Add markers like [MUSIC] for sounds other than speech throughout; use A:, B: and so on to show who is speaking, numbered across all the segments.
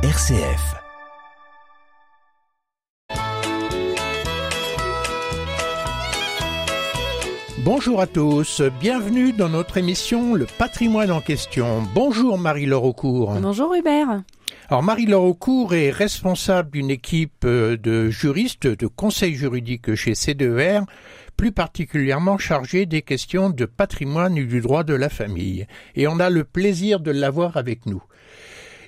A: RCF. Bonjour à tous, bienvenue dans notre émission Le patrimoine en question. Bonjour Marie-Laure Aucourt.
B: Bonjour Hubert.
A: Alors Marie-Laure Aucourt est responsable d'une équipe euh, de juristes de conseil juridique chez CDER, plus particulièrement chargée des questions de patrimoine et du droit de la famille. Et on a le plaisir de l'avoir avec nous.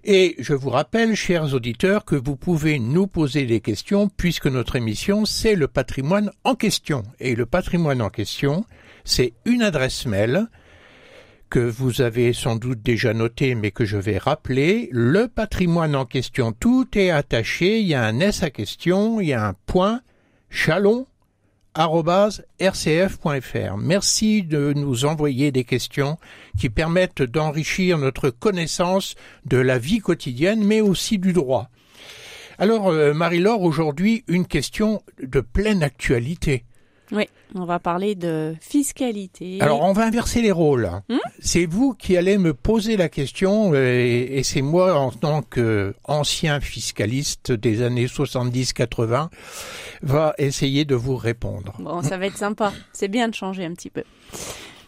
A: Et je vous rappelle, chers auditeurs, que vous pouvez nous poser des questions puisque notre émission, c'est le patrimoine en question. Et le patrimoine en question, c'est une adresse mail que vous avez sans doute déjà noté mais que je vais rappeler. Le patrimoine en question, tout est attaché. Il y a un S à question, il y a un point, chalon, rcf.fr. Merci de nous envoyer des questions qui permettent d'enrichir notre connaissance de la vie quotidienne, mais aussi du droit. Alors, euh, Marie-Laure, aujourd'hui, une question de pleine actualité.
B: Oui, on va parler de fiscalité.
A: Alors, on va inverser les rôles. Hmm c'est vous qui allez me poser la question euh, et, c'est moi, en tant qu'ancien fiscaliste des années 70-80, va essayer de vous répondre.
B: Bon, ça va être sympa. C'est bien de changer un petit peu.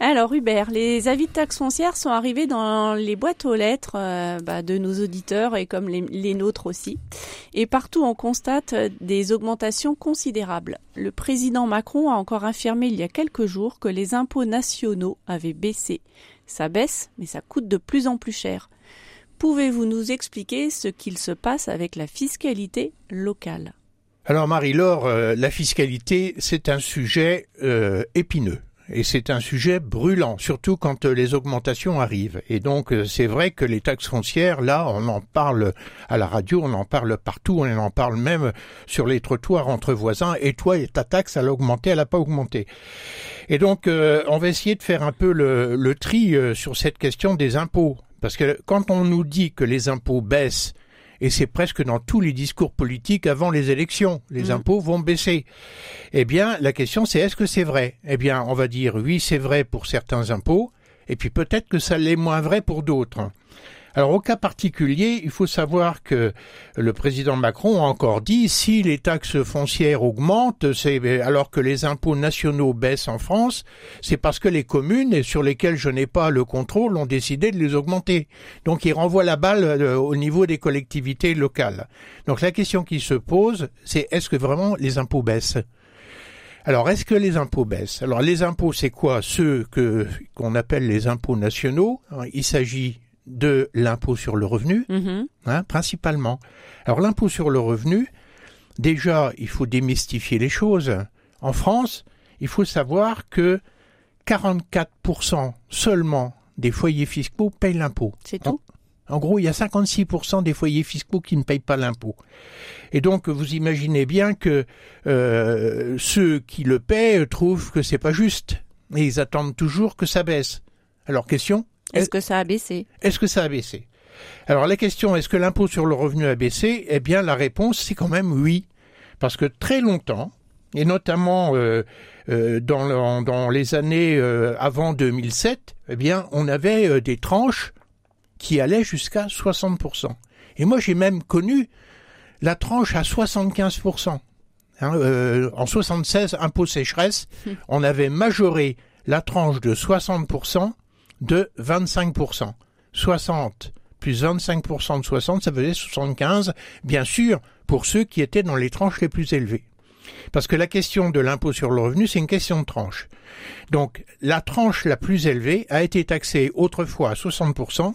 B: Alors Hubert, les avis de taxes foncières sont arrivés dans les boîtes aux lettres euh, bah, de nos auditeurs et comme les, nôtres aussi. Et partout on constate euh, des augmentations considérables. Le président Macron a encore affirmé il y a quelques jours que les impôts nationaux avaient baissé. Ça baisse, mais ça coûte de plus en plus cher. Pouvez-vous nous expliquer ce qu'il se passe avec la fiscalité locale?
A: Alors Marie-Laure, euh, la fiscalité, c'est un sujet épineux et c'est un sujet brûlant, surtout quand euh, les augmentations arrivent. Et donc euh, c'est vrai que les taxes foncières, là, on en parle à la radio, on en parle partout, on en parle même sur les trottoirs entre voisins. Et toi, ta taxe, elle a augmenté, elle n'a pas augmenté. Et donc euh, on va essayer de faire un peu le, le tri sur cette question des impôts. Parce que quand on nous dit que les impôts baissent et c'est presque dans tous les discours politiques avant les élections. Les mm. impôts vont baisser. Eh bien, la question c'est est-ce que c'est vrai? Eh bien, on va dire oui, c'est vrai pour certains impôts, et puis peut-être que ça l'est moins vrai pour d'autres. Alors au cas particulier, il faut savoir que le président Macron a encore dit si les taxes foncières augmentent, alors que les impôts nationaux baissent en France, c'est parce que les communes sur lesquelles je n'ai pas le contrôle ont décidé de les augmenter. Donc il renvoie la balle euh, au niveau des collectivités locales. Donc la question qui se pose, c'est est-ce que vraiment les impôts baissent? Alors, est-ce que les impôts baissent? Alors, les impôts, c'est quoi? Ceux que qu'on appelle les impôts nationaux. Il s'agit de l'impôt sur le revenu, mhm. hein, principalement. Alors l'impôt sur le revenu, déjà, il faut démystifier les choses. En France, il faut savoir que 44% seulement des foyers fiscaux payent l'impôt.
B: C'est tout?
A: En, gros, il y a 56% des foyers fiscaux qui ne payent pas l'impôt. Et donc, vous imaginez bien que euh, ceux qui le paient trouvent que c'est pas juste. Et ils attendent toujours que ça baisse. Alors, question
B: est-ce que ça a baissé?
A: Est-ce que ça a baissé? Alors la question, est-ce que l'impôt sur le revenu a baissé? Eh bien la réponse, c'est quand même oui. Parce que très longtemps, et notamment euh, euh, dans, dans, les années euh, avant 2007, eh bien on avait des tranches qui allaient jusqu'à 60%. Et moi j'ai même connu la tranche à 75%. Hein, en 76, impôt sécheresse, [LAUGHS] on avait majoré la tranche de 60% de 25%. 60 plus 25% de 60, ça faisait 75, bien sûr, pour ceux qui étaient dans les tranches les plus élevées. Parce que la question de l'impôt sur le revenu, c'est une question de tranche. Donc, la tranche la plus élevée a été taxée autrefois à 60%,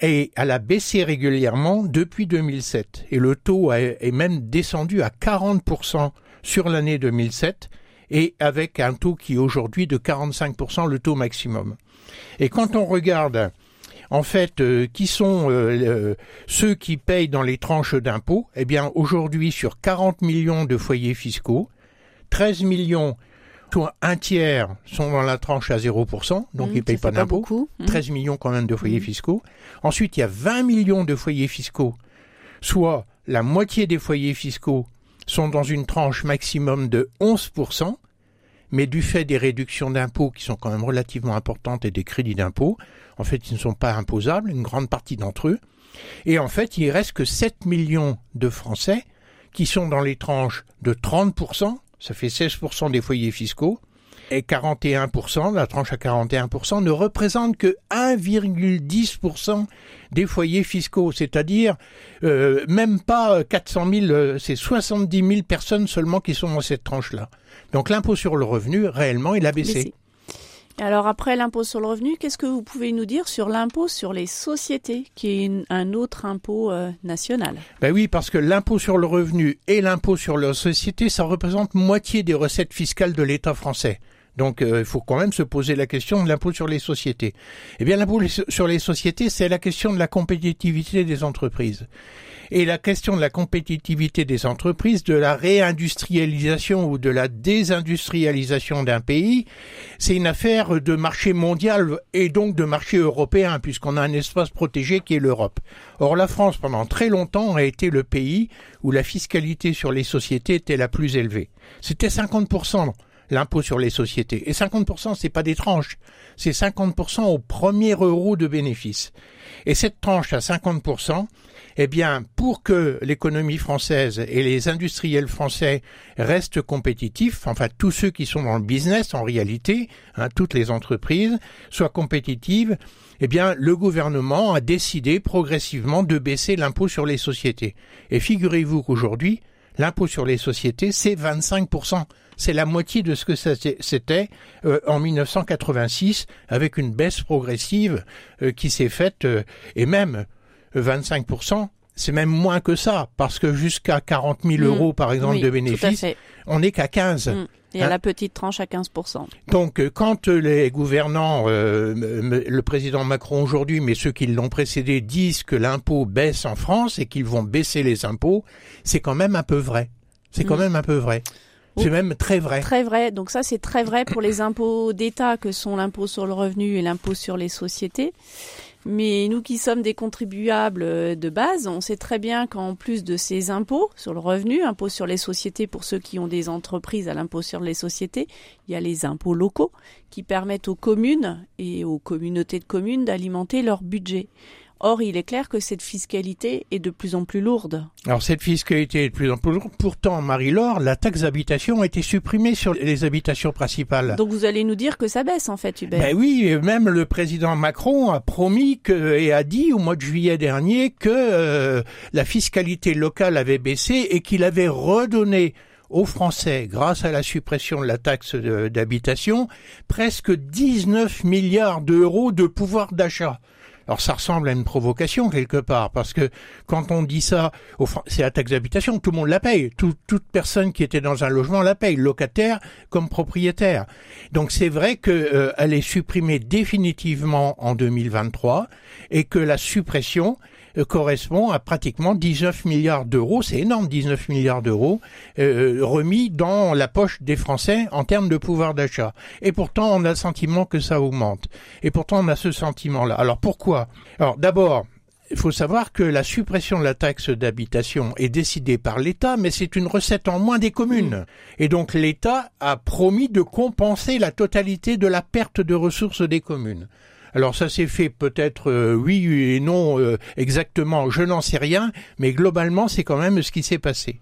A: et elle a baissé régulièrement depuis 2007. Et le taux est même descendu à 40% sur l'année 2007, et avec un taux qui est aujourd'hui de 45%, le taux maximum. Et quand on regarde en fait, euh, qui sont euh, ceux qui payent dans les tranches d'impôts Eh bien, aujourd'hui, sur 40 millions de foyers fiscaux, 13 millions, soit un tiers, sont dans la tranche à 0%, donc mmh, ils ne payent pas d'impôts. 13 mmh. millions quand même de foyers mmh. fiscaux. Ensuite, il y a 20 millions de foyers fiscaux, soit la moitié des foyers fiscaux sont dans une tranche maximum de 11%, mais du fait des réductions d'impôts qui sont quand même relativement importantes et des crédits d'impôts, en fait, ils ne sont pas imposables, une grande partie d'entre eux. Et en fait, il reste que 7 millions de Français qui sont dans les tranches de 30%, ça fait 16% des foyers fiscaux, et 41%, la tranche à 41%, ne représente que 1,10% des foyers fiscaux, c'est-à-dire euh, même pas 400 000, euh, c'est 70 000 personnes seulement qui sont dans cette tranche-là. Donc l'impôt sur le revenu, réellement, il a baissé.
B: Alors après l'impôt sur le revenu, qu'est-ce que vous pouvez nous dire sur l'impôt sur les sociétés, qui est un autre impôt euh, national?
A: Ben oui, parce que l'impôt sur le revenu et l'impôt sur les sociétés, ça représente moitié des recettes fiscales de l'État français. Donc euh, il faut quand même se poser la question de l'impôt sur les sociétés. Eh bien l'impôt sur les sociétés, c'est la question de la compétitivité des entreprises. Et la question de la compétitivité des entreprises, de la réindustrialisation ou de la désindustrialisation d'un pays, c'est une affaire de marché mondial et donc de marché européen, puisqu'on a un espace protégé qui est l'Europe. Or, la France, pendant très longtemps, a été le pays où la fiscalité sur les sociétés était la plus élevée. C'était 50% l'impôt sur les sociétés. Et 50%, c'est pas des tranches. C'est 50% au premier euro de bénéfice. Et cette tranche à 50%, eh bien, pour que l'économie française et les industriels français restent compétitifs, enfin tous ceux qui sont dans le business en réalité, hein, toutes les entreprises soient compétitives, eh bien, le gouvernement a décidé progressivement de baisser l'impôt sur les sociétés. Et figurez-vous qu'aujourd'hui, l'impôt sur les sociétés, c'est 25% c'est la moitié de ce que c'était euh, en 1986, avec une baisse progressive euh, qui s'est faite, euh, et même 25%, c'est même moins que ça, parce que jusqu'à 40 000 mm. euros, par exemple, de bénéfices, on n'est qu'à 15. Mm.
B: Et à hein la petite tranche à 15%.
A: Donc, quand les gouvernants, le président Macron aujourd'hui, mais ceux qui l'ont précédé, disent que l'impôt baisse en France et qu'ils vont baisser les impôts, c'est quand même un peu vrai. C'est quand mm. même un peu vrai. C'est même très vrai.
B: Très vrai. Donc ça, c'est très vrai pour les impôts d'État que sont l'impôt sur le revenu et l'impôt sur les sociétés. Mais nous qui sommes des contribuables euh, de base, on sait très bien qu'en plus de ces impôts sur le revenu, impôts sur les sociétés pour ceux qui ont des entreprises à l'impôt sur les sociétés, il y a les impôts locaux qui permettent aux communes et aux communautés de communes d'alimenter leur budget. Or, il est clair que cette fiscalité est de plus en plus lourde.
A: Alors, cette fiscalité est de plus en plus lourde. Pourtant, Marie-Laure, la taxe d'habitation a été supprimée sur les habitations principales.
B: Donc, vous allez nous dire que ça baisse, en fait, Hubert.
A: Ben oui, même le président Macron a promis que, et a dit au mois de juillet dernier que euh, la fiscalité locale avait baissé et qu'il avait redonné aux Français, grâce à la suppression de la taxe d'habitation, presque 19 milliards d'euros de pouvoir d'achat. Alors ça ressemble à une provocation quelque part, parce que quand on dit ça, c'est la taxe d'habitation, tout le monde la paye. toute personne qui était dans un logement la paye, locataire comme propriétaire. Donc c'est vrai qu'elle euh, est supprimée définitivement en 2023 et que la suppression correspond à pratiquement 19 milliards d'euros, c'est énorme, 19 milliards d'euros euh, remis dans la poche des Français en termes de pouvoir d'achat. Et pourtant, on a le sentiment que ça augmente. Et pourtant, on a ce sentiment-là. Alors pourquoi? Alors d'abord, il faut savoir que la suppression de la taxe d'habitation est décidée par l'État, mais c'est une recette en moins des communes. Et donc l'État a promis de compenser la totalité de la perte de ressources des communes. Alors ça s'est fait peut-être euh, oui et non euh, exactement, je n'en sais rien, mais globalement c'est quand même ce qui s'est passé.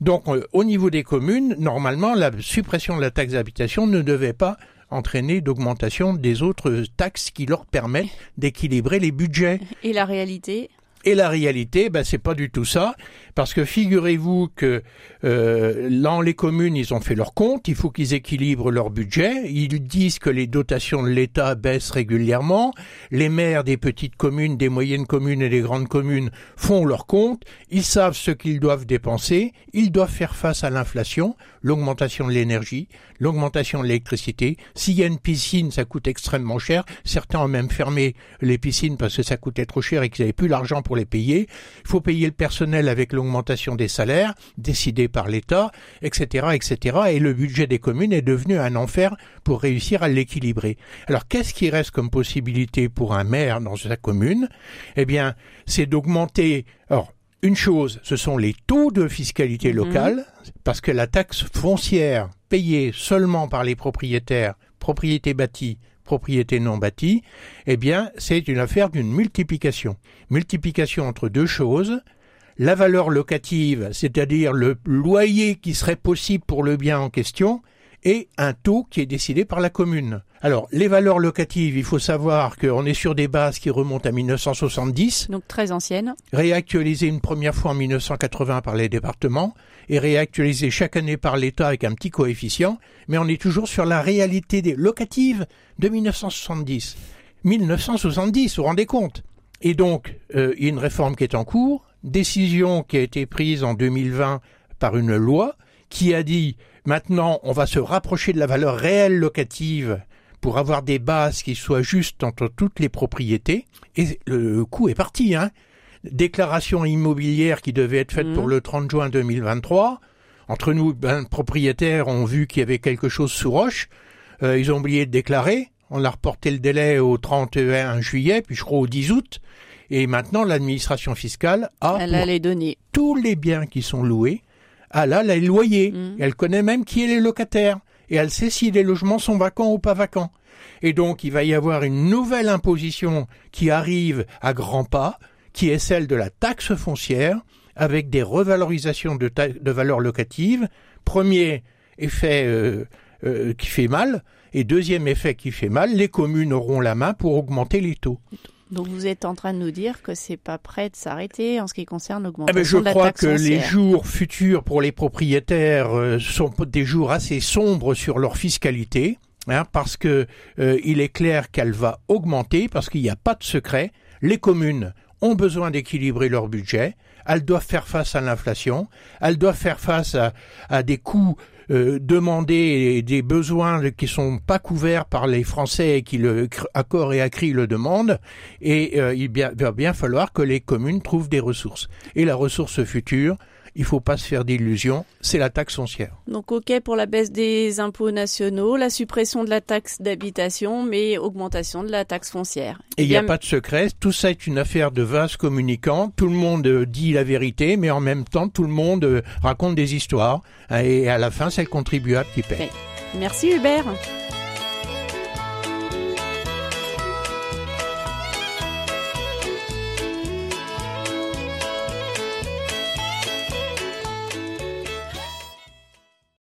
A: Donc euh, au niveau des communes, normalement la suppression de la taxe d'habitation ne devait pas entraîner d'augmentation des autres taxes qui leur permettent d'équilibrer les budgets.
B: Et la réalité
A: et la réalité, ben, c'est pas du tout ça, parce que figurez-vous que euh, dans les communes, ils ont fait leur compte, il faut qu'ils équilibrent leur budget, ils disent que les dotations de l'État baissent régulièrement, les maires des petites communes, des moyennes communes et des grandes communes font leur compte, ils savent ce qu'ils doivent dépenser, ils doivent faire face à l'inflation, l'augmentation de l'énergie, l'augmentation de l'électricité. S'il y a une piscine, ça coûte extrêmement cher. Certains ont même fermé les piscines parce que ça coûtait trop cher et qu'ils n'avaient plus l'argent pour les payer. Il faut payer le personnel avec l'augmentation des salaires décidée par l'État, etc., etc. Et le budget des communes est devenu un enfer pour réussir à l'équilibrer. Alors qu'est-ce qui reste comme possibilité pour un maire dans sa commune? Eh bien, c'est d'augmenter. Alors, une chose, ce sont les taux de fiscalité mhm. locale parce que la taxe foncière payée seulement par les propriétaires, propriété bâtie, propriété non bâtie, eh bien, c'est une affaire d'une multiplication. Multiplication entre deux choses, la valeur locative, c'est-à-dire le loyer qui serait possible pour le bien en question, et un taux qui est décidé par la commune. Alors, les valeurs locatives, il faut savoir qu'on est sur des bases qui remontent à 1970.
B: Donc très anciennes.
A: Réactualisées une première fois en 1980 par les départements et réactualisées chaque année par l'État avec un petit coefficient, mais on est toujours sur la réalité des locatives de 1970. 1970, vous vous rendez compte? Et donc, euh, il y a une réforme qui est en cours, décision qui a été prise en 2020 par une loi qui a dit maintenant on va se rapprocher de la valeur réelle locative pour avoir des bases qui soient justes entre toutes les propriétés. Et le coup est parti. Hein. Déclaration immobilière qui devait être faite pour mmh. le 30 juin 2023. Entre nous, ben, propriétaires ont vu qu'il y avait quelque chose sous roche. Euh, ils ont oublié de déclarer. On a reporté le délai au 31 juillet, puis je crois au 10 août. Et maintenant, l'administration fiscale a
B: les données.
A: tous les biens qui sont loués ah là, les loyers. Mmh. Elle connaît même qui est les locataires. Et elle sait si les logements sont vacants ou pas vacants. Et donc, il va y avoir une nouvelle imposition qui arrive à grands pas, qui est celle de la taxe foncière, avec des revalorisations de, valeurs locatives. Premier effet euh, euh, qui fait mal, et deuxième effet qui fait mal, les communes auront la main pour augmenter les taux.
B: Donc vous êtes en train de nous dire que c'est pas prêt de s'arrêter en ce qui concerne l'augmentation eh ben, de
A: la taxe Je crois que les jours futurs pour les propriétaires euh, sont des jours assez sombres sur leur fiscalité, hein, parce que euh, il est clair qu'elle va augmenter, parce qu'il n'y a pas de secret. Les communes ont besoin d'équilibrer leur budget, elles doivent faire face à l'inflation, elles doivent faire face à, à des coûts euh, demander des besoins qui sont pas couverts par les Français et qui le accord et acquis le demandent. Et euh, il va bien falloir que les communes trouvent des ressources. Et la ressource future il faut pas se faire d'illusions, c'est la taxe foncière.
B: Donc ok pour la baisse des impôts nationaux, la suppression de la taxe d'habitation, mais augmentation de la taxe foncière.
A: Et il n'y a pas de secret, tout ça est une affaire de vases communicants, tout le monde euh, dit la vérité, mais en même temps tout le monde euh, raconte des histoires, et à la fin c'est le contribuable qui paie.
B: Merci Hubert.